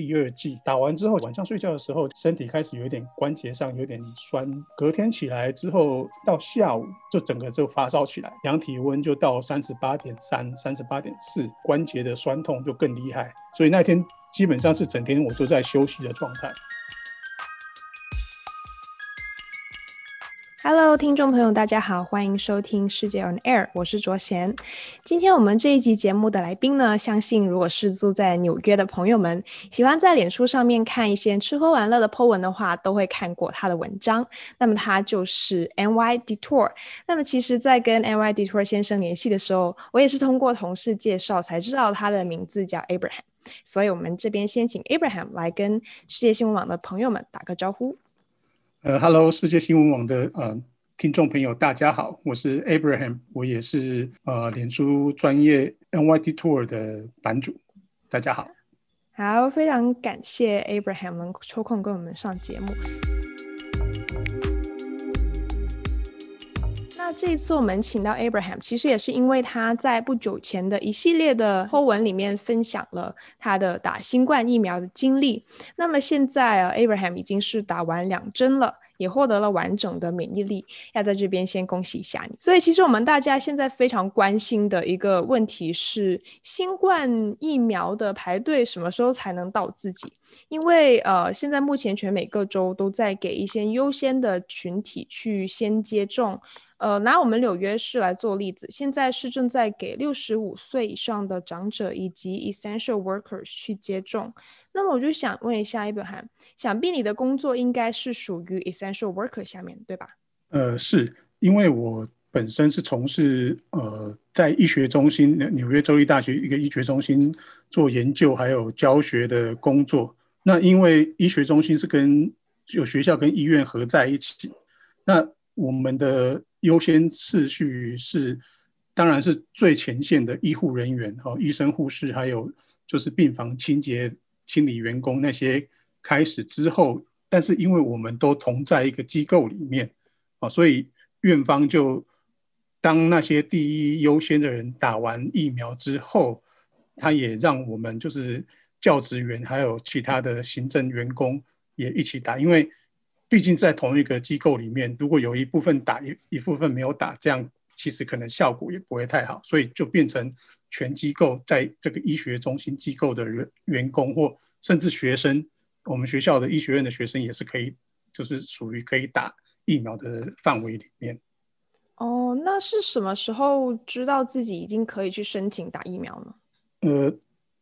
第二剂。打完之后，晚上睡觉的时候，身体开始有点关节上有点酸。隔天起来之后，到下午就整个就发烧起来，量体温就到三十八点三、三十八点四，关节的酸痛就更厉害。所以那天基本上是整天我都在休息的状态。Hello，听众朋友，大家好，欢迎收听世界 On Air，我是卓贤。今天我们这一集节目的来宾呢，相信如果是住在纽约的朋友们，喜欢在脸书上面看一些吃喝玩乐的 po 文的话，都会看过他的文章。那么他就是 NY Detour。那么其实，在跟 NY Detour 先生联系的时候，我也是通过同事介绍才知道他的名字叫 Abraham。所以，我们这边先请 Abraham 来跟世界新闻网的朋友们打个招呼。呃，Hello，，世界新闻网的呃听众朋友，大家好，我是 Abraham，我也是呃脸书专业 NYT Tour 的版主，大家好。好，非常感谢 Abraham 能抽空跟我们上节目。这一次我们请到 Abraham，其实也是因为他在不久前的一系列的 po 文里面分享了他的打新冠疫苗的经历。那么现在啊，Abraham 已经是打完两针了，也获得了完整的免疫力。要在这边先恭喜一下你。所以其实我们大家现在非常关心的一个问题是，新冠疫苗的排队什么时候才能到自己？因为呃，现在目前全美各州都在给一些优先的群体去先接种。呃，拿我们纽约市来做例子，现在是正在给六十五岁以上的长者以及 essential workers 去接种。那么我就想问一下，Abraham，想必你的工作应该是属于 essential worker 下面，对吧？呃，是因为我本身是从事呃在医学中心纽约州立大学一个医学中心做研究还有教学的工作。那因为医学中心是跟有学校跟医院合在一起，那我们的优先次序是，当然是最前线的医护人员哦，医生、护士，还有就是病房清洁、清理员工那些开始之后，但是因为我们都同在一个机构里面啊，所以院方就当那些第一优先的人打完疫苗之后，他也让我们就是教职员还有其他的行政员工也一起打，因为。毕竟在同一个机构里面，如果有一部分打一一部分没有打，这样其实可能效果也不会太好，所以就变成全机构在这个医学中心机构的人员工或甚至学生，我们学校的医学院的学生也是可以，就是属于可以打疫苗的范围里面。哦，那是什么时候知道自己已经可以去申请打疫苗呢？呃。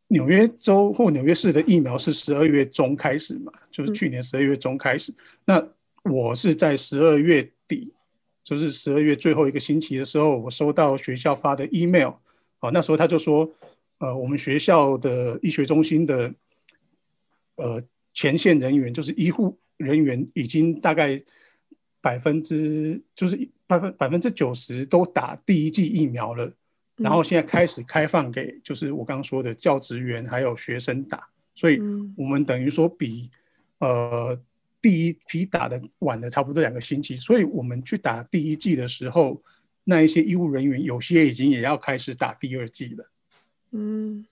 纽约州或纽约市的疫苗是十二月中开始嘛，就是去年十二月中开始。嗯、那我是在十二月底，就是十二月最后一个星期的时候，我收到学校发的 email，啊，那时候他就说，呃，我们学校的医学中心的，呃，前线人员就是医护人员已经大概百分之就是百分百分之九十都打第一剂疫苗了。然后现在开始开放给，就是我刚刚说的教职员还有学生打，所以我们等于说比呃第一批打的晚了差不多两个星期，所以我们去打第一剂的时候，那一些医务人员有些已经也要开始打第二剂了。嗯，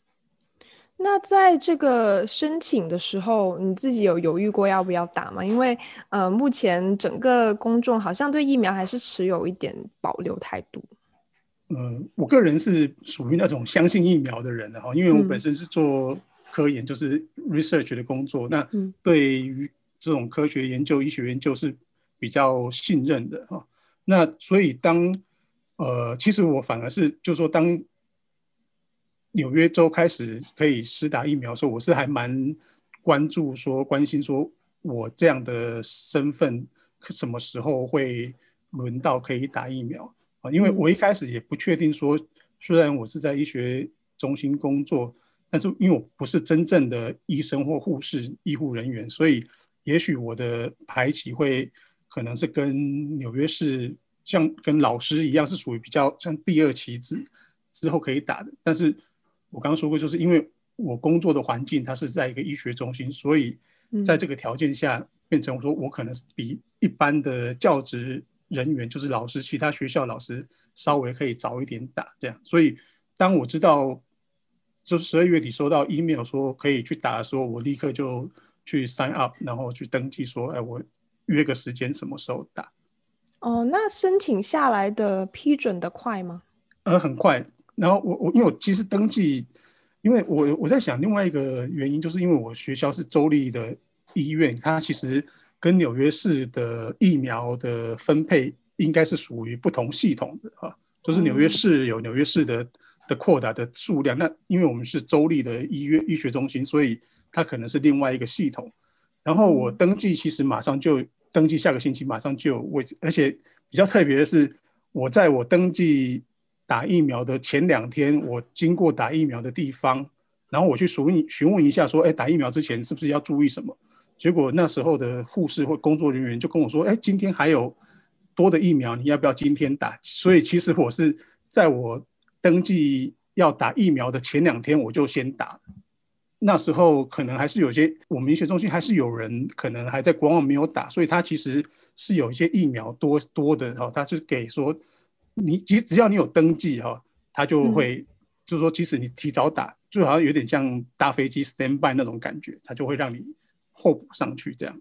那在这个申请的时候，你自己有犹豫过要不要打吗？因为呃，目前整个公众好像对疫苗还是持有一点保留态度。嗯，我个人是属于那种相信疫苗的人的哈，因为我本身是做科研，就是 research 的工作，那对于这种科学研究、医学研究是比较信任的哈。那所以当呃，其实我反而是就是说，当纽约州开始可以施打疫苗的时候，我是还蛮关注说、关心说我这样的身份什么时候会轮到可以打疫苗。因为我一开始也不确定说，虽然我是在医学中心工作，但是因为我不是真正的医生或护士、医护人员，所以也许我的排期会可能是跟纽约市像跟老师一样，是属于比较像第二期之之后可以打的。但是我刚刚说过，就是因为我工作的环境它是在一个医学中心，所以在这个条件下，变成我说我可能比一般的教职。人员就是老师，其他学校老师稍微可以早一点打这样，所以当我知道就是十二月底收到 email 说可以去打的时候，我立刻就去 sign up，然后去登记说，哎，我约个时间什么时候打。哦，那申请下来的批准的快吗？呃，很快。然后我我因为我其实登记，因为我我在想另外一个原因，就是因为我学校是州立的医院，它其实跟纽约市的疫苗的分配应该是属于不同系统的啊，就是纽约市有纽约市的。的扩大的数量，那因为我们是州立的医院医学中心，所以它可能是另外一个系统。然后我登记，其实马上就登记，下个星期马上就有位置。而且比较特别的是，我在我登记打疫苗的前两天，我经过打疫苗的地方，然后我去询问询问一下，说，哎，打疫苗之前是不是要注意什么？结果那时候的护士或工作人员就跟我说，哎，今天还有多的疫苗，你要不要今天打？所以其实我是在我。登记要打疫苗的前两天，我就先打。那时候可能还是有些我们医学中心还是有人可能还在观望没有打，所以他其实是有一些疫苗多多的哈，他是给说你其实只要你有登记哈，他就会、嗯、就是说即使你提早打，就好像有点像搭飞机 stand by 那种感觉，他就会让你候补上去这样。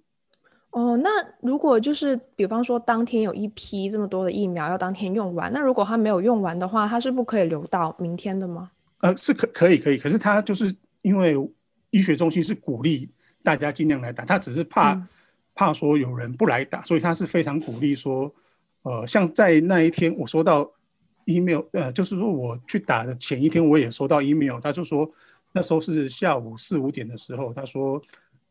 哦，那如果就是比方说当天有一批这么多的疫苗要当天用完，那如果他没有用完的话，他是不可以留到明天的吗？呃，是可可以可以，可是他就是因为医学中心是鼓励大家尽量来打，他只是怕、嗯、怕说有人不来打，所以他是非常鼓励说，呃，像在那一天我收到 email，呃，就是说我去打的前一天我也收到 email，他就说那时候是下午四五点的时候，他说。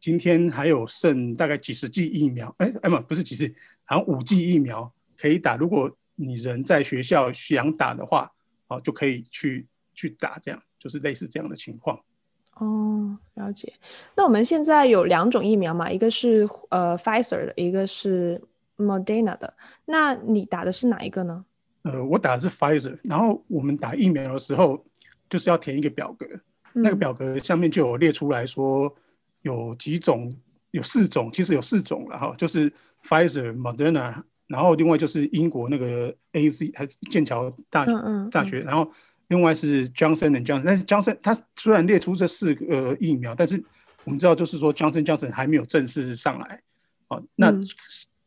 今天还有剩大概几十剂疫苗，哎哎不不是几十，好像五剂疫苗可以打。如果你人在学校想打的话，哦就可以去去打，这样就是类似这样的情况。哦，了解。那我们现在有两种疫苗嘛，一个是呃 Pfizer 的，一个是 Moderna 的。那你打的是哪一个呢？呃，我打的是 Pfizer。然后我们打疫苗的时候，就是要填一个表格，嗯、那个表格下面就有列出来说。有几种，有四种，其实有四种了哈，就是 Pfizer、Moderna，然后另外就是英国那个 A C 还是剑桥大学嗯嗯嗯大学，然后另外是 Johnson and Johnson，但是 Johnson 它虽然列出这四个疫苗，但是我们知道就是说 Johnson Johnson 还没有正式上来，啊，那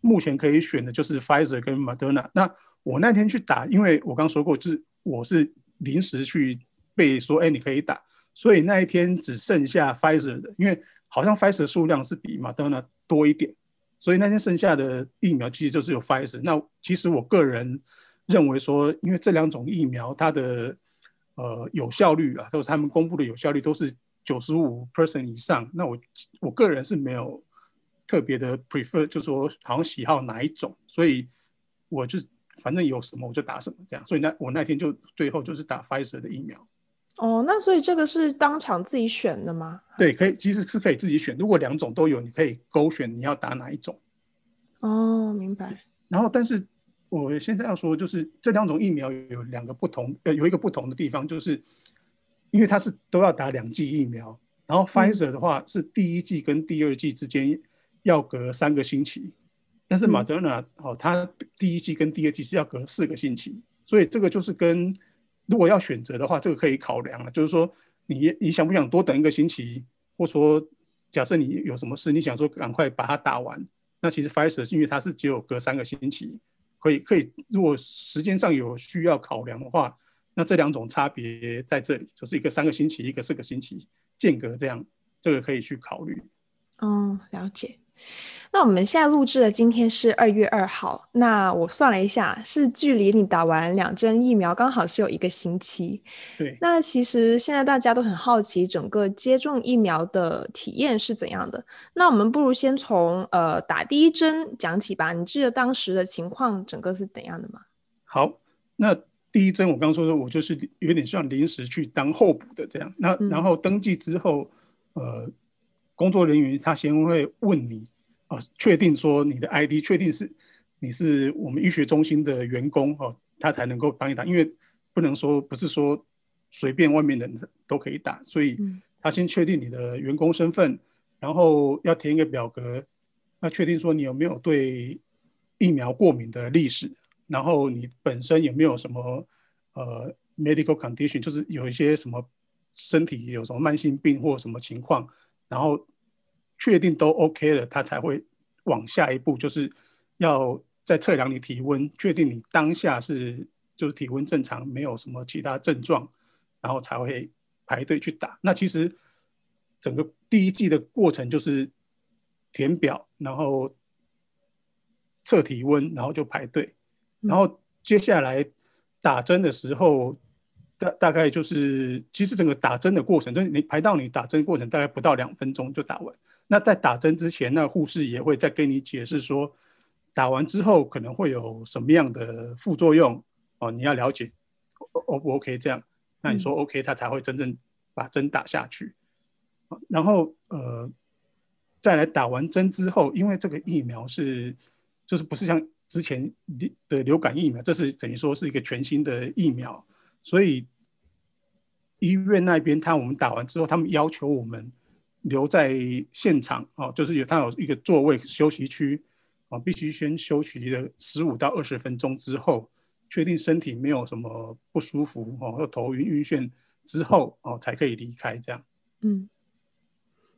目前可以选的就是 Pfizer 跟 Moderna。那我那天去打，因为我刚说过，就是我是临时去被说，哎，你可以打。所以那一天只剩下 Pfizer 的，因为好像 Pfizer 数量是比 Moderna 多一点，所以那天剩下的疫苗其实就是有 Pfizer。那其实我个人认为说，因为这两种疫苗它的呃有效率啊，都是他们公布的有效率都是九十五 percent 以上。那我我个人是没有特别的 prefer，就是说好像喜好哪一种，所以我就反正有什么我就打什么这样。所以那我那天就最后就是打 Pfizer 的疫苗。哦，那所以这个是当场自己选的吗？对，可以，其实是可以自己选。如果两种都有，你可以勾选你要打哪一种。哦，明白。然后，但是我现在要说，就是这两种疫苗有两个不同，呃，有一个不同的地方，就是因为它是都要打两剂疫苗。然后，Pfizer 的话是第一剂跟第二剂之间要隔三个星期，但是 Moderna 哦，它第一剂跟第二剂是要隔四个星期，所以这个就是跟。如果要选择的话，这个可以考量了。就是说你，你想不想多等一个星期，或说，假设你有什么事，你想说赶快把它打完，那其实 Pfizer 因为它是只有隔三个星期，可以可以。如果时间上有需要考量的话，那这两种差别在这里，就是一个三个星期，一个四个星期间隔这样，这个可以去考虑。嗯，了解。那我们现在录制的今天是二月二号，那我算了一下，是距离你打完两针疫苗刚好是有一个星期。对，那其实现在大家都很好奇整个接种疫苗的体验是怎样的。那我们不如先从呃打第一针讲起吧。你记得当时的情况整个是怎样的吗？好，那第一针我刚刚说的，我就是有点像临时去当候补的这样。那然后登记之后，嗯、呃。工作人员他先会问你，啊，确定说你的 ID 确定是你是我们医学中心的员工哦，他才能够帮你打，因为不能说不是说随便外面的人都可以打，所以他先确定你的员工身份，然后要填一个表格，那确定说你有没有对疫苗过敏的历史，然后你本身有没有什么呃 medical condition，就是有一些什么身体有什么慢性病或什么情况，然后确定都 OK 了，他才会往下一步，就是要再测量你体温，确定你当下是就是体温正常，没有什么其他症状，然后才会排队去打。那其实整个第一季的过程就是填表，然后测体温，然后就排队，然后接下来打针的时候。大大概就是，其实整个打针的过程，就是你排到你打针过程大概不到两分钟就打完。那在打针之前，那护士也会再跟你解释说，打完之后可能会有什么样的副作用哦，你要了解 O 不 OK 这样。那你说 OK，他才会真正把针打下去。然后呃，再来打完针之后，因为这个疫苗是就是不是像之前的流感疫苗，这是等于说是一个全新的疫苗。所以医院那边，他我们打完之后，他们要求我们留在现场哦，就是有他有一个座位休息区啊，必须先休息了十五到二十分钟之后，确定身体没有什么不舒服哦，或头晕晕眩之后哦，才可以离开这样。嗯，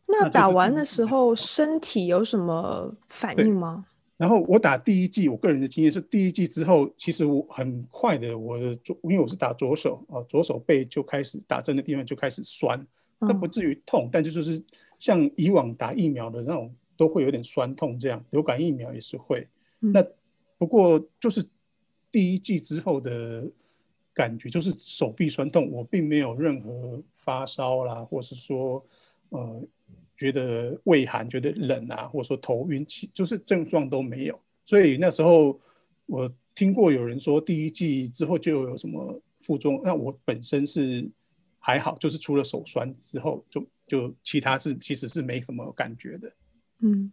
那打完的时候身体有什么反应吗？然后我打第一剂，我个人的经验是，第一剂之后，其实我很快的，我的左，因为我是打左手啊，左手背就开始打针的地方就开始酸，这不至于痛，但是就是像以往打疫苗的那种，都会有点酸痛这样。流感疫苗也是会。那不过就是第一剂之后的感觉就是手臂酸痛，我并没有任何发烧啦，或是说呃。觉得畏寒、觉得冷啊，或者说头晕，其就是症状都没有。所以那时候我听过有人说，第一季之后就有什么副作用。那我本身是还好，就是除了手酸之后，就就其他是其实是没什么感觉的。嗯，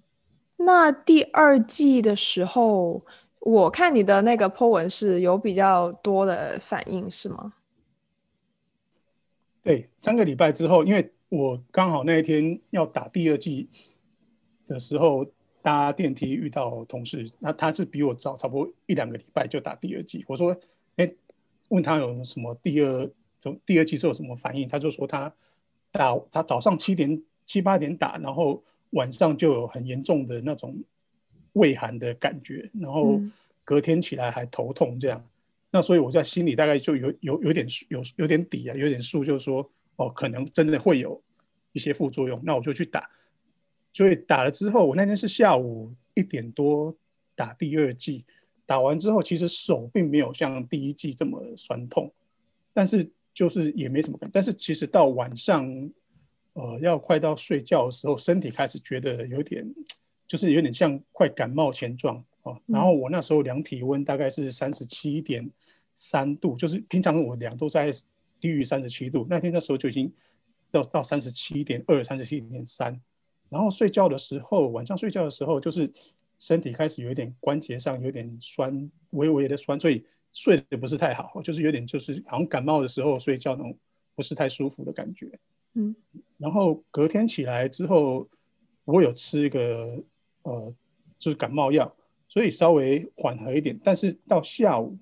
那第二季的时候，我看你的那个 po 文是有比较多的反应，是吗？对，三个礼拜之后，因为。我刚好那一天要打第二剂的时候，搭电梯遇到同事，那他是比我早差不多一两个礼拜就打第二剂。我说：“哎、欸，问他有什么第二怎第二剂之后什么反应？”他就说他打他早上七点七八点打，然后晚上就有很严重的那种胃寒的感觉，然后隔天起来还头痛这样。嗯、那所以我在心里大概就有有有点有有点底啊，有点数，就是说。哦，可能真的会有一些副作用，那我就去打。所以打了之后，我那天是下午一点多打第二剂，打完之后其实手并没有像第一剂这么酸痛，但是就是也没什么感觉。但是其实到晚上，呃，要快到睡觉的时候，身体开始觉得有点，就是有点像快感冒前状哦。然后我那时候量体温大概是三十七点三度，就是平常我量都在。低于三十七度，那天那时候就已经到到三十七点二、三十七点三，然后睡觉的时候，晚上睡觉的时候，就是身体开始有一点关节上有点酸，微微的酸，所以睡得不是太好，就是有点就是好像感冒的时候睡觉那种不是太舒服的感觉。嗯，然后隔天起来之后，我有吃一个呃就是感冒药，所以稍微缓和一点，但是到下午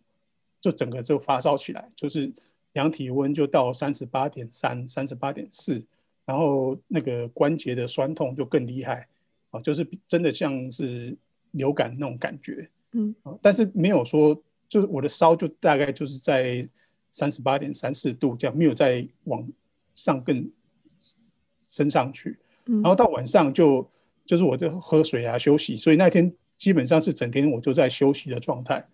就整个就发烧起来，就是。量体温就到三十八点三、三十八点四，然后那个关节的酸痛就更厉害啊，就是真的像是流感那种感觉，嗯，但是没有说，就是我的烧就大概就是在三十八点三四度这样，没有再往上更升上去，然后到晚上就就是我就喝水啊休息，所以那天基本上是整天我就在休息的状态。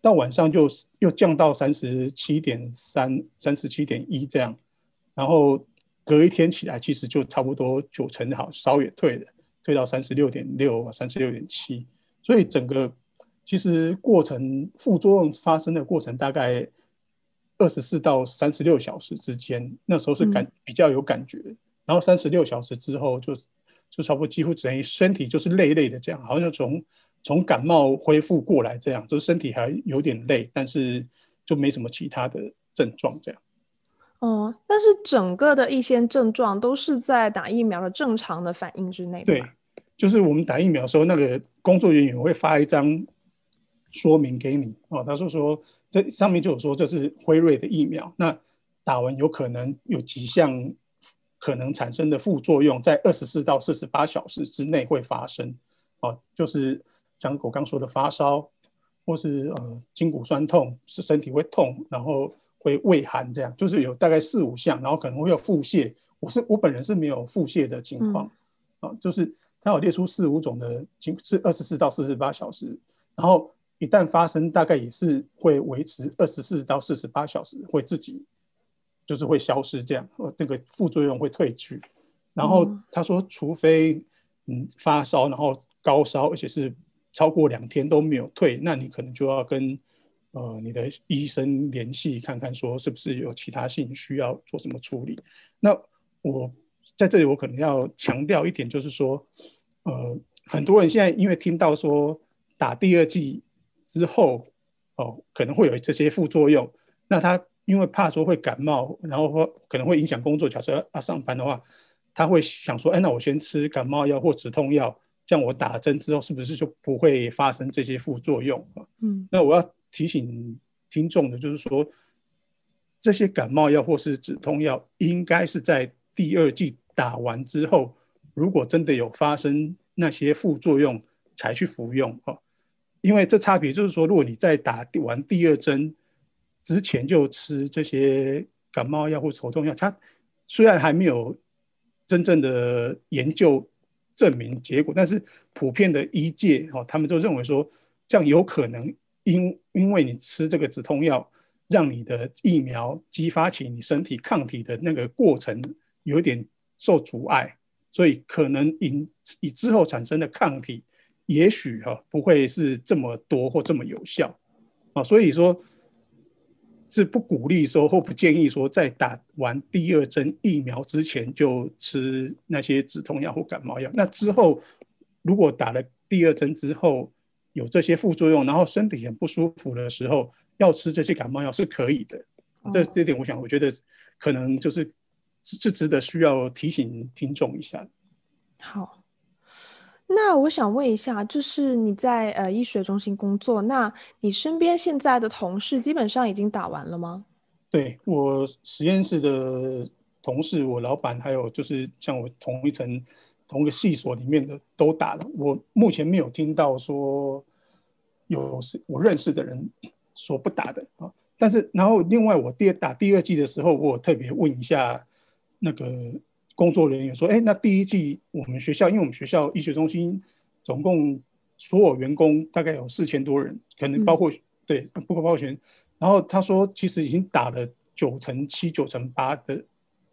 到晚上就又降到三十七点三、三十七点一这样，然后隔一天起来，其实就差不多九成好，烧也退了，退到三十六点六、三十六点七，所以整个其实过程副作用发生的过程大概二十四到三十六小时之间，那时候是感比较有感觉，嗯、然后三十六小时之后就就差不多几乎等于身体就是累累的这样，好像从。从感冒恢复过来，这样就是身体还有点累，但是就没什么其他的症状，这样。哦，但是整个的一些症状都是在打疫苗的正常的反应之内的。对，就是我们打疫苗的时候，那个工作人员会发一张说明给你哦，他说说这上面就有说这是辉瑞的疫苗，那打完有可能有几项可能产生的副作用，在二十四到四十八小时之内会发生。哦，就是像我刚说的发烧，或是呃筋骨酸痛，是身体会痛，然后会畏寒，这样就是有大概四五项，然后可能会有腹泻。我是我本人是没有腹泻的情况，啊、就是他有列出四五种的情，是二十四到四十八小时，然后。一旦发生，大概也是会维持二十四到四十八小时，会自己就是会消失这样，呃，这个副作用会退去。然后他说，除非嗯发烧，然后高烧，而且是超过两天都没有退，那你可能就要跟呃你的医生联系，看看说是不是有其他性需要做什么处理。那我在这里我可能要强调一点，就是说，呃，很多人现在因为听到说打第二剂。之后，哦，可能会有这些副作用。那他因为怕说会感冒，然后或可能会影响工作。假设要上班的话，他会想说：“哎，那我先吃感冒药或止痛药，这样我打针之后是不是就不会发生这些副作用？”嗯，那我要提醒听众的就是说，这些感冒药或是止痛药，应该是在第二剂打完之后，如果真的有发生那些副作用，才去服用。哦。因为这差别就是说，如果你在打完第二针之前就吃这些感冒药或头痛药，它虽然还没有真正的研究证明结果，但是普遍的医界哦，他们都认为说，这样有可能因因为你吃这个止痛药，让你的疫苗激发起你身体抗体的那个过程有点受阻碍，所以可能引以之后产生的抗体。也许哈不会是这么多或这么有效啊，所以说是不鼓励说或不建议说在打完第二针疫苗之前就吃那些止痛药或感冒药。那之后如果打了第二针之后有这些副作用，然后身体很不舒服的时候，要吃这些感冒药是可以的。这这点我想，我觉得可能就是是值得需要提醒听众一下。好。那我想问一下，就是你在呃医学中心工作，那你身边现在的同事基本上已经打完了吗？对，我实验室的同事，我老板还有就是像我同一层同一个系所里面的都打了。我目前没有听到说有是我认识的人说不打的啊。但是然后另外我第二打第二剂的时候，我特别问一下那个。工作人员说：“哎，那第一季我们学校，因为我们学校医学中心总共所有员工大概有四千多人，可能包括、嗯、对，不包括学生。然后他说，其实已经打了九成七、九成八的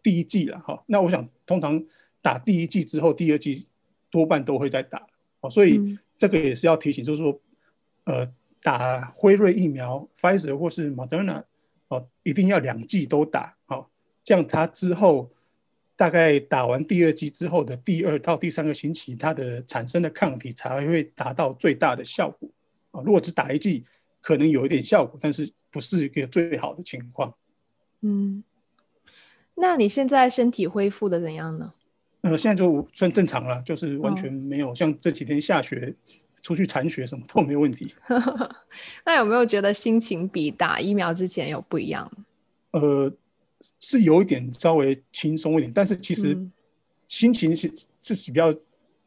第一季了哈。那我想，通常打第一季之后，第二季多半都会再打哦。所以这个也是要提醒，就是说，呃，打辉瑞疫苗、Pfizer 或是 Moderna 哦，一定要两剂都打哦，这样他之后。”大概打完第二剂之后的第二到第三个星期，它的产生的抗体才会达到最大的效果啊。如果只打一剂，可能有一点效果，但是不是一个最好的情况。嗯，那你现在身体恢复的怎样呢？呃，现在就算正常了，就是完全没有像这几天下雪出去铲雪什么都没问题。那有没有觉得心情比打疫苗之前有不一样？呃。是有一点稍微轻松一点，但是其实心情是是比较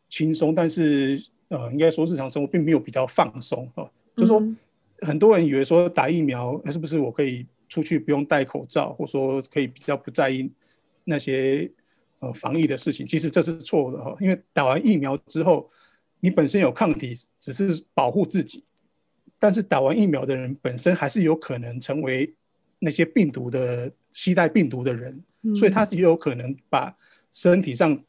轻松，但是呃，应该说日常生活并没有比较放松啊。就是说，很多人以为说打疫苗是不是我可以出去不用戴口罩，或说可以比较不在意那些呃防疫的事情，其实这是错的哈。因为打完疫苗之后，你本身有抗体，只是保护自己，但是打完疫苗的人本身还是有可能成为。那些病毒的携带病毒的人，所以他也有可能把身体上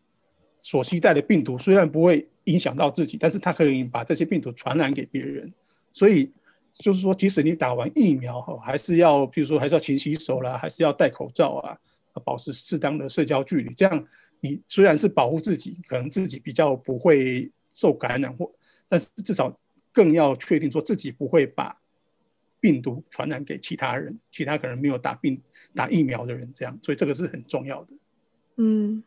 所携带的病毒，虽然不会影响到自己，但是他可以把这些病毒传染给别人。所以就是说，即使你打完疫苗哈，还是要，比如说还是要勤洗手啦，还是要戴口罩啊，保持适当的社交距离。这样你虽然是保护自己，可能自己比较不会受感染，或但是至少更要确定说自己不会把。病毒传染给其他人，其他可能没有打病打疫苗的人，这样，所以这个是很重要的。嗯，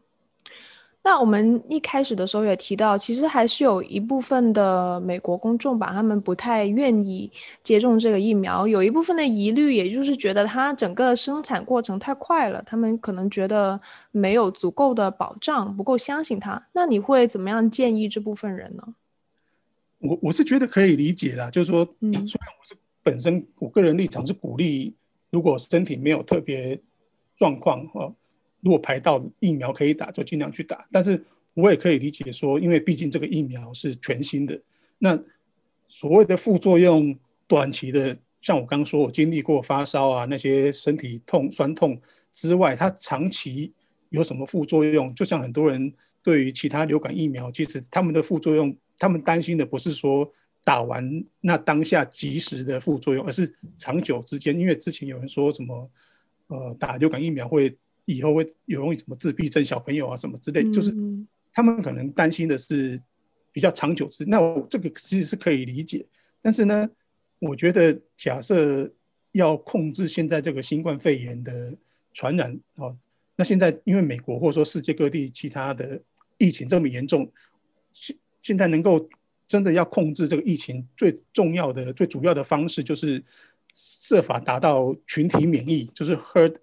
那我们一开始的时候也提到，其实还是有一部分的美国公众吧，他们不太愿意接种这个疫苗，有一部分的疑虑，也就是觉得它整个生产过程太快了，他们可能觉得没有足够的保障，不够相信它。那你会怎么样建议这部分人呢？我我是觉得可以理解啦，就是说，嗯，虽然我是本身我个人立场是鼓励，如果身体没有特别状况哦。如果排到疫苗可以打，就尽量去打。但是我也可以理解说，因为毕竟这个疫苗是全新的，那所谓的副作用，短期的，像我刚刚说，我经历过发烧啊，那些身体痛、酸痛之外，它长期有什么副作用？就像很多人对于其他流感疫苗，其实他们的副作用，他们担心的不是说打完那当下及时的副作用，而是长久之间。因为之前有人说什么，呃，打流感疫苗会。以后会有容易什么自闭症小朋友啊什么之类，就是他们可能担心的是比较长久之。那我这个其实是可以理解，但是呢，我觉得假设要控制现在这个新冠肺炎的传染哦，那现在因为美国或者说世界各地其他的疫情这么严重，现现在能够真的要控制这个疫情，最重要的、最主要的方式就是设法达到群体免疫，就是 herd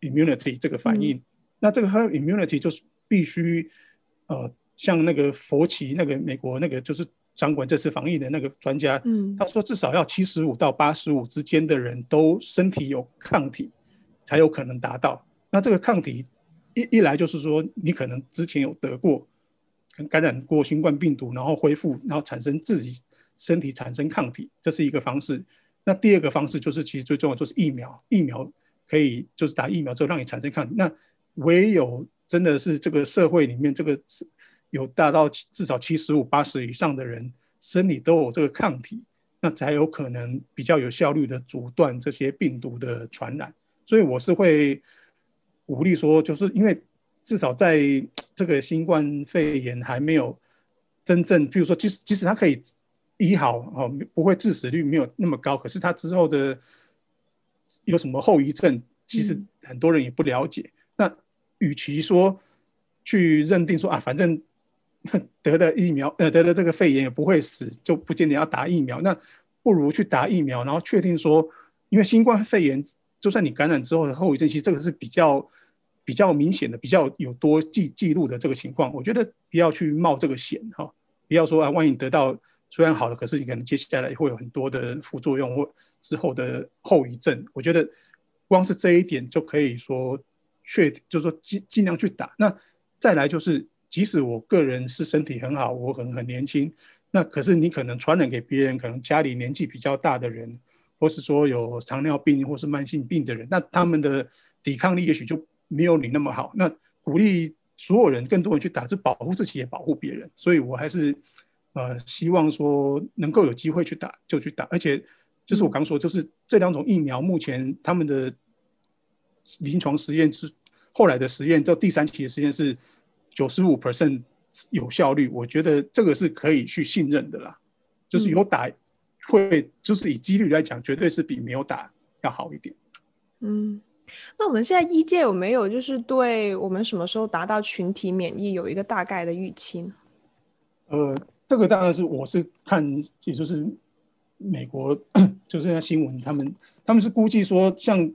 immunity 这个反应，嗯、那这个 herd immunity 就是必须，呃，像那个佛奇，那个美国那个就是掌管这次防疫的那个专家，嗯，他说至少要七十五到八十五之间的人都身体有抗体，才有可能达到。那这个抗体一一来就是说你可能之前有得过，感染过新冠病毒，然后恢复，然后产生自己身体产生抗体，这是一个方式。那第二个方式就是其实最重要就是疫苗，疫苗。可以就是打疫苗之后让你产生抗体，那唯有真的是这个社会里面这个是有达到至少七十五八十以上的人身体都有这个抗体，那才有可能比较有效率的阻断这些病毒的传染。所以我是会鼓励说，就是因为至少在这个新冠肺炎还没有真正，譬如说即使即使他可以医好哦，不会致死率没有那么高，可是他之后的。有什么后遗症？其实很多人也不了解。嗯、那与其说去认定说啊，反正 得了疫苗，呃，得了这个肺炎也不会死，就不见得要打疫苗。那不如去打疫苗，然后确定说，因为新冠肺炎，就算你感染之后的后遗症，其实这个是比较比较明显的，比较有多记记录的这个情况。我觉得不要去冒这个险哈，不要说啊，万一得到。虽然好了，可是你可能接下来会有很多的副作用或之后的后遗症。我觉得光是这一点就可以说确，就是说尽尽量去打。那再来就是，即使我个人是身体很好，我可能很年轻，那可是你可能传染给别人，可能家里年纪比较大的人，或是说有糖尿病或是慢性病的人，那他们的抵抗力也许就没有你那么好。那鼓励所有人，更多人去打，是保护自己也保护别人。所以我还是。呃，希望说能够有机会去打就去打，而且就是我刚说，就是这两种疫苗目前他们的临床实验是后来的实验，到第三期的实验是九十五 percent 有效率，我觉得这个是可以去信任的啦。就是有打会，就是以几率来讲，绝对是比没有打要好一点。嗯，那我们现在医界有没有就是对我们什么时候达到群体免疫有一个大概的预期呢？呃。这个当然是我是看，也就是美国，就是那新闻，他们他们是估计说，像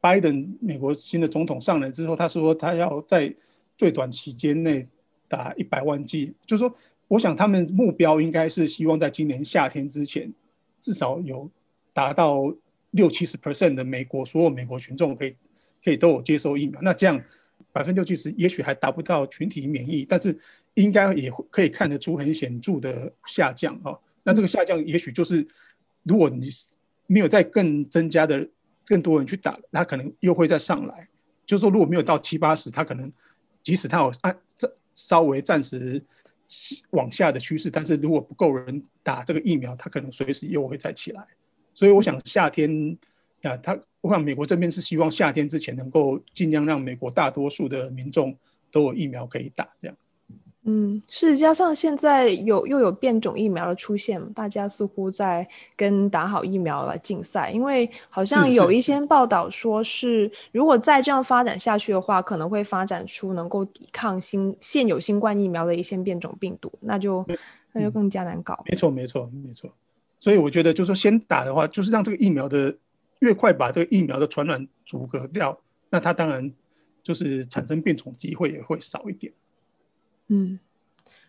拜登美国新的总统上任之后，他说他要在最短期间内打一百万剂，就是说，我想他们目标应该是希望在今年夏天之前，至少有达到六七十 percent 的美国所有美国群众可以可以都有接受疫苗，那这样。百分之六七十，也许还达不到群体免疫，但是应该也可以看得出很显著的下降哦。那这个下降，也许就是如果你没有再更增加的更多人去打，那可能又会再上来。就是说，如果没有到七八十，它可能即使它有按这稍微暂时往下的趋势，但是如果不够人打这个疫苗，它可能随时又会再起来。所以我想夏天。啊，他我想美国这边是希望夏天之前能够尽量让美国大多数的民众都有疫苗可以打，这样。嗯，是加上现在有又有变种疫苗的出现，大家似乎在跟打好疫苗来竞赛，因为好像有一些报道说是，如果再这样发展下去的话，可能会发展出能够抵抗新现有新冠疫苗的一些变种病毒，那就那就更加难搞。没错，没错，没错。所以我觉得，就是说先打的话，就是让这个疫苗的越快把这个疫苗的传染阻隔掉，那它当然就是产生变种机会也会少一点。嗯，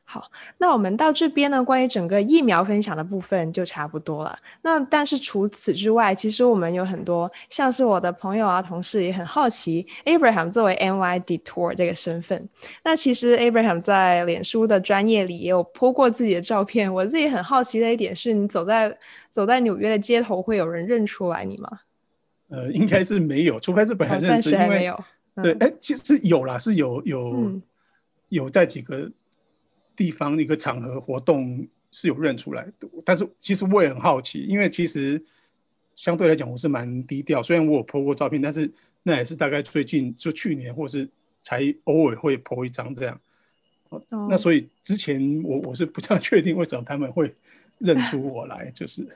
好，那我们到这边呢，关于整个疫苗分享的部分就差不多了。那但是除此之外，其实我们有很多，像是我的朋友啊、同事也很好奇，Abraham 作为 NY Detour 这个身份。那其实 Abraham 在脸书的专业里也有 po 过自己的照片。我自己很好奇的一点是，你走在走在纽约的街头，会有人认出来你吗？呃，应该是没有，除非是本来认识，还没有。对，哎、嗯，其实有啦，是有有。嗯有在几个地方一个场合活动是有认出来的，但是其实我也很好奇，因为其实相对来讲我是蛮低调，虽然我有 po 过照片，但是那也是大概最近就去年或是才偶尔会 po 一张这样。哦、那所以之前我我是不太确定为什么他们会认出我来，就是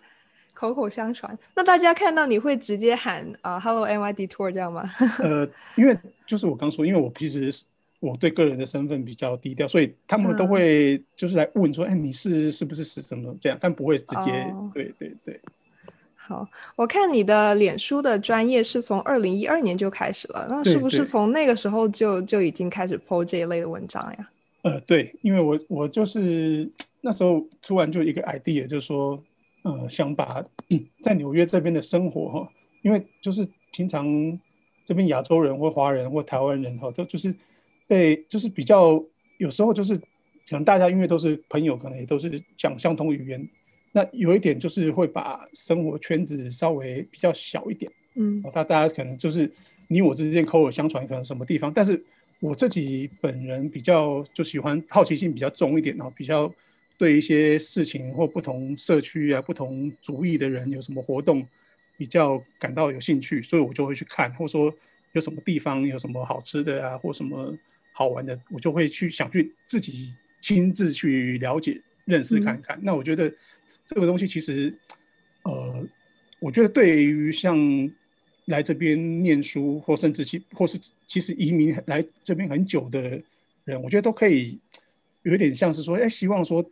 口口相传。那大家看到你会直接喊啊、uh, “Hello NY Detour” 这样吗？呃，因为就是我刚说，因为我其实。我对个人的身份比较低调，所以他们都会就是来问说：“哎、嗯，你是是不是是什么这样？”但不会直接、哦、对对对。好，我看你的脸书的专业是从二零一二年就开始了，那是不是从那个时候就就已经开始 po 这一类的文章呀？呃，对，因为我我就是那时候突然就一个 idea，就是说，呃，想把、嗯、在纽约这边的生活哈，因为就是平常这边亚洲人或华人或台湾人哈，都就是。对，就是比较有时候就是可能大家因为都是朋友，可能也都是讲相同语言。那有一点就是会把生活圈子稍微比较小一点，嗯，他大家可能就是你我之间口耳相传，可能什么地方。但是我自己本人比较就喜欢好奇心比较重一点，然后比较对一些事情或不同社区啊、不同族裔的人有什么活动比较感到有兴趣，所以我就会去看，或者说有什么地方有什么好吃的啊，或什么。好玩的，我就会去想去自己亲自去了解、认识看看。嗯、那我觉得这个东西其实，呃，我觉得对于像来这边念书，或甚至其或是其实移民来这边很久的人，我觉得都可以有一点像是说，哎，希望说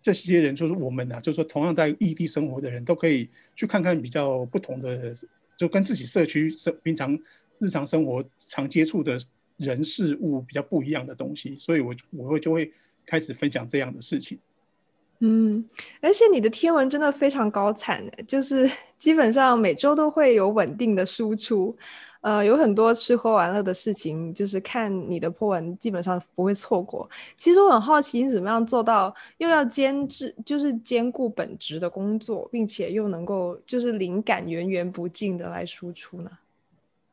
这些人就是我们呐、啊，就是说同样在异地生活的人都可以去看看比较不同的，就跟自己社区生平常日常生活常接触的。人事物比较不一样的东西，所以我我会就会开始分享这样的事情。嗯，而且你的天文真的非常高产，就是 基本上每周都会有稳定的输出，呃，有很多吃喝玩乐的事情，就是看你的 po 文基本上不会错过。其实我很好奇，你怎么样做到又要兼职，就是兼顾本职的工作，并且又能够就是灵感源源不尽的来输出呢？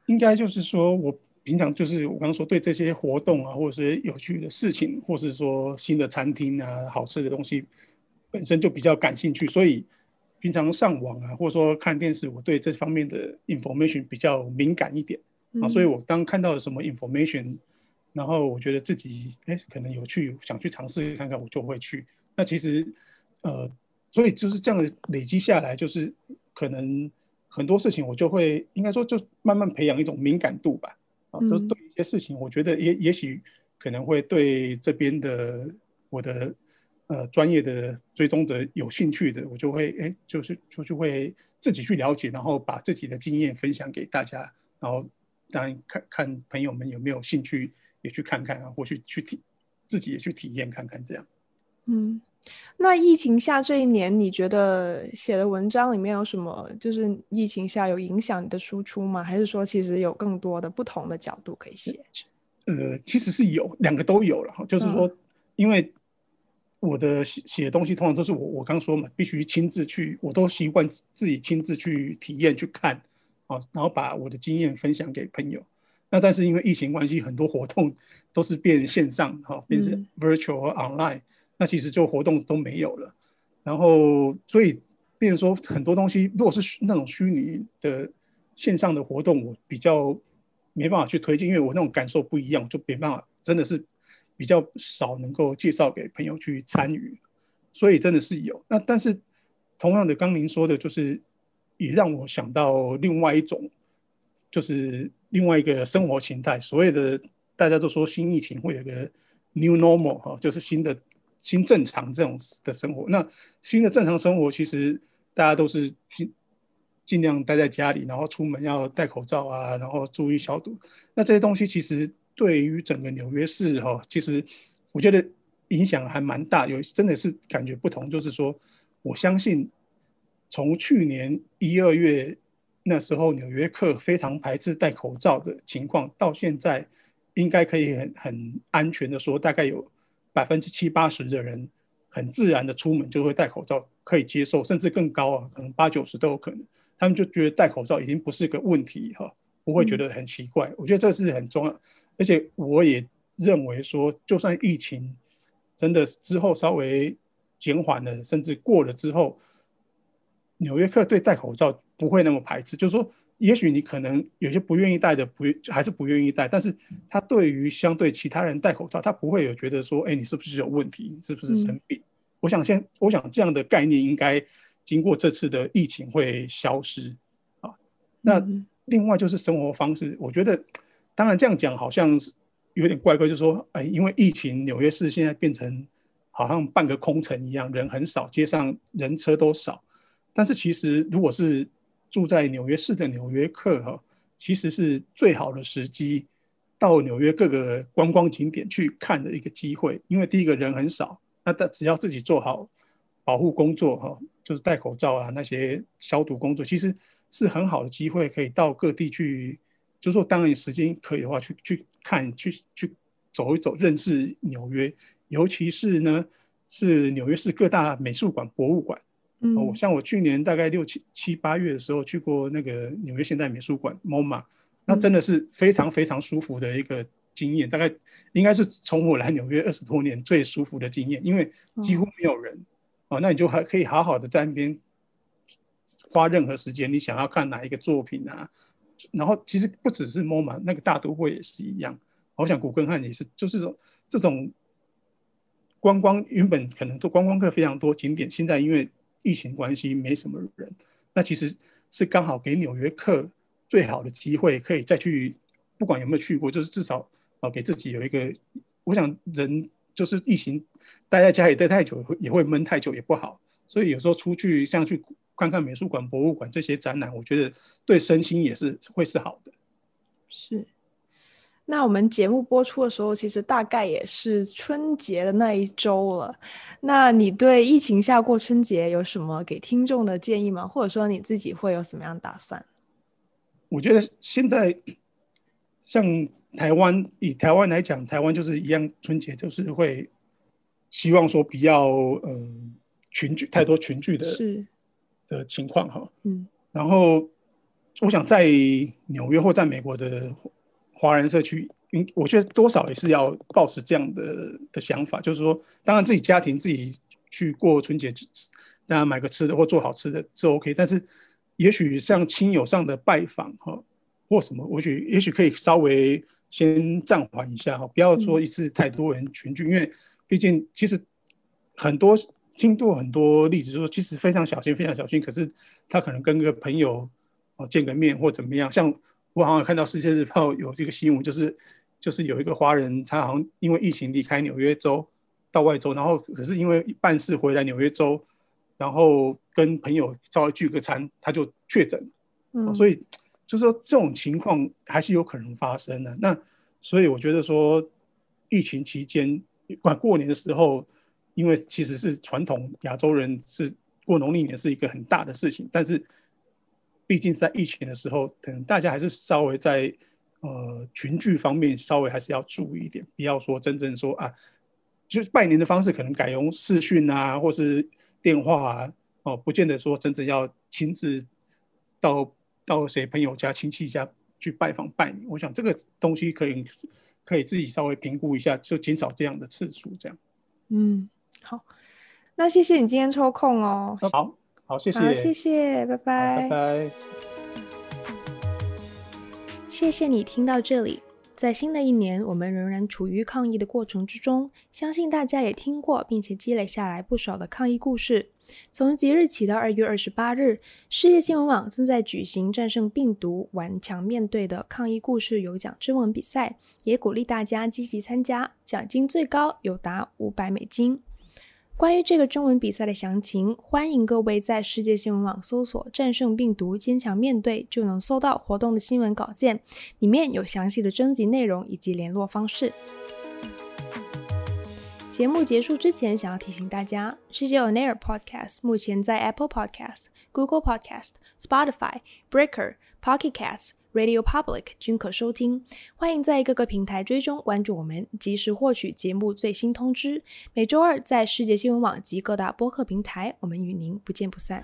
应该就是说我。平常就是我刚刚说对这些活动啊，或者是有趣的事情，或是说新的餐厅啊、好吃的东西，本身就比较感兴趣，所以平常上网啊，或者说看电视，我对这方面的 information 比较敏感一点啊，所以我当看到了什么 information，然后我觉得自己哎可能有趣，想去尝试看看，我就会去。那其实呃，所以就是这样的累积下来，就是可能很多事情我就会应该说就慢慢培养一种敏感度吧。啊，就对一些事情，我觉得也也许可能会对这边的我的呃专业的追踪者有兴趣的，我就会哎，就是就就会自己去了解，然后把自己的经验分享给大家，然后当然看看朋友们有没有兴趣也去看看啊，或去去体自己也去体验看看这样。嗯。那疫情下这一年，你觉得写的文章里面有什么？就是疫情下有影响你的输出吗？还是说其实有更多的不同的角度可以写？呃，其实是有，两个都有了哈。就是说，因为我的写写的东西通常都是我我刚说嘛，必须亲自去，我都习惯自己亲自去体验去看啊，然后把我的经验分享给朋友。那但是因为疫情关系，很多活动都是变线上哈，变成 virtual 和 online。嗯那其实就活动都没有了，然后所以变成说很多东西，如果是那种虚拟的线上的活动，我比较没办法去推进，因为我那种感受不一样，就没办法真的是比较少能够介绍给朋友去参与，所以真的是有。那但是同样的，刚您说的，就是也让我想到另外一种，就是另外一个生活形态。所谓的大家都说新疫情会有个 new normal 哈，就是新的新正常这种的生活。那新的正常生活，其实大家都是尽尽量待在家里，然后出门要戴口罩啊，然后注意消毒。那这些东西其实。对于整个纽约市哈，其实我觉得影响还蛮大，有真的是感觉不同。就是说，我相信从去年一二月那时候，纽约客非常排斥戴口罩的情况，到现在应该可以很很安全的说，大概有百分之七八十的人很自然的出门就会戴口罩，可以接受，甚至更高啊，可能八九十都有可能。他们就觉得戴口罩已经不是个问题哈。不会觉得很奇怪，我觉得这是很重要，而且我也认为说，就算疫情真的之后稍微减缓了，甚至过了之后，纽约客对戴口罩不会那么排斥。就是说，也许你可能有些不愿意戴的，不还是不愿意戴，但是他对于相对其他人戴口罩，他不会有觉得说，哎，你是不是有问题？你是不是生病？嗯、我想先，我想这样的概念应该经过这次的疫情会消失啊。那。嗯另外就是生活方式，我觉得，当然这样讲好像是有点怪怪，就是说，哎，因为疫情，纽约市现在变成好像半个空城一样，人很少，街上人车都少。但是其实，如果是住在纽约市的纽约客哈，其实是最好的时机到纽约各个观光景点去看的一个机会，因为第一个人很少，那他只要自己做好保护工作哈，就是戴口罩啊，那些消毒工作，其实。是很好的机会，可以到各地去，就是说，当然时间可以的话，去去看，去去走一走，认识纽约，尤其是呢，是纽约市各大美术馆、博物馆。嗯，我像我去年大概六七七八月的时候去过那个纽约现代美术馆 MoMA，那真的是非常非常舒服的一个经验，大概应该是从我来纽约二十多年最舒服的经验，因为几乎没有人，哦，那你就还可以好好的在那边。花任何时间，你想要看哪一个作品啊？然后其实不只是 MoMA，那个大都会也是一样。我想古根汉也是，就是说这种观光原本可能做观光客非常多景点，现在因为疫情关系没什么人，那其实是刚好给纽约客最好的机会，可以再去，不管有没有去过，就是至少啊给自己有一个。我想人就是疫情待在家里待太久，也会闷太久也不好，所以有时候出去像去。看看美术馆、博物馆这些展览，我觉得对身心也是会是好的。是。那我们节目播出的时候，其实大概也是春节的那一周了。那你对疫情下过春节有什么给听众的建议吗？或者说你自己会有什么样打算？我觉得现在像台湾，以台湾来讲，台湾就是一样，春节就是会希望说不要嗯群聚太多群聚的。是。的情况哈，嗯，然后我想在纽约或在美国的华人社区，我觉得多少也是要抱持这样的的想法，就是说，当然自己家庭自己去过春节，大家买个吃的或做好吃的是 OK，但是也许像亲友上的拜访哈，或什么，我觉得也许可以稍微先暂缓一下哈，不要说一次太多人群聚，因为毕竟其实很多。听过很多例子，说其实非常小心，非常小心。可是他可能跟个朋友哦见个面或怎么样。像我好像看到《世界日报 》有这个新闻，就是就是有一个华人，他好像因为疫情离开纽约州到外州，然后可是因为办事回来纽约州，然后跟朋友稍微聚个餐，他就确诊。嗯，所以就是说这种情况还是有可能发生的。那所以我觉得说疫情期间，管过年的时候。因为其实是传统亚洲人是过农历年是一个很大的事情，但是毕竟在疫情的时候，可能大家还是稍微在呃群聚方面稍微还是要注意一点，不要说真正说啊，就拜年的方式可能改用视讯啊，或是电话啊，哦，不见得说真正要亲自到到谁朋友家、亲戚家去拜访拜年。我想这个东西可以可以自己稍微评估一下，就减少这样的次数，这样。嗯。好，那谢谢你今天抽空哦。好，好，谢谢，好，谢谢，拜拜，拜拜。谢谢你听到这里。在新的一年，我们仍然处于抗疫的过程之中，相信大家也听过并且积累下来不少的抗疫故事。从即日起到二月二十八日，世界新闻网正在举行“战胜病毒，顽强面对”的抗疫故事有奖征文比赛，也鼓励大家积极参加，奖金最高有达五百美金。关于这个中文比赛的详情，欢迎各位在世界新闻网搜索“战胜病毒，坚强面对”，就能搜到活动的新闻稿件，里面有详细的征集内容以及联络方式。节目结束之前，想要提醒大家，世界 On Air Podcast 目前在 Apple Podcast、Google Podcast、Spotify、Breaker、Pocket Casts、Radio Public 均可收听。欢迎在各个平台追踪关注我们，及时获取节目最新通知。每周二在世界新闻网及各大播客平台，我们与您不见不散。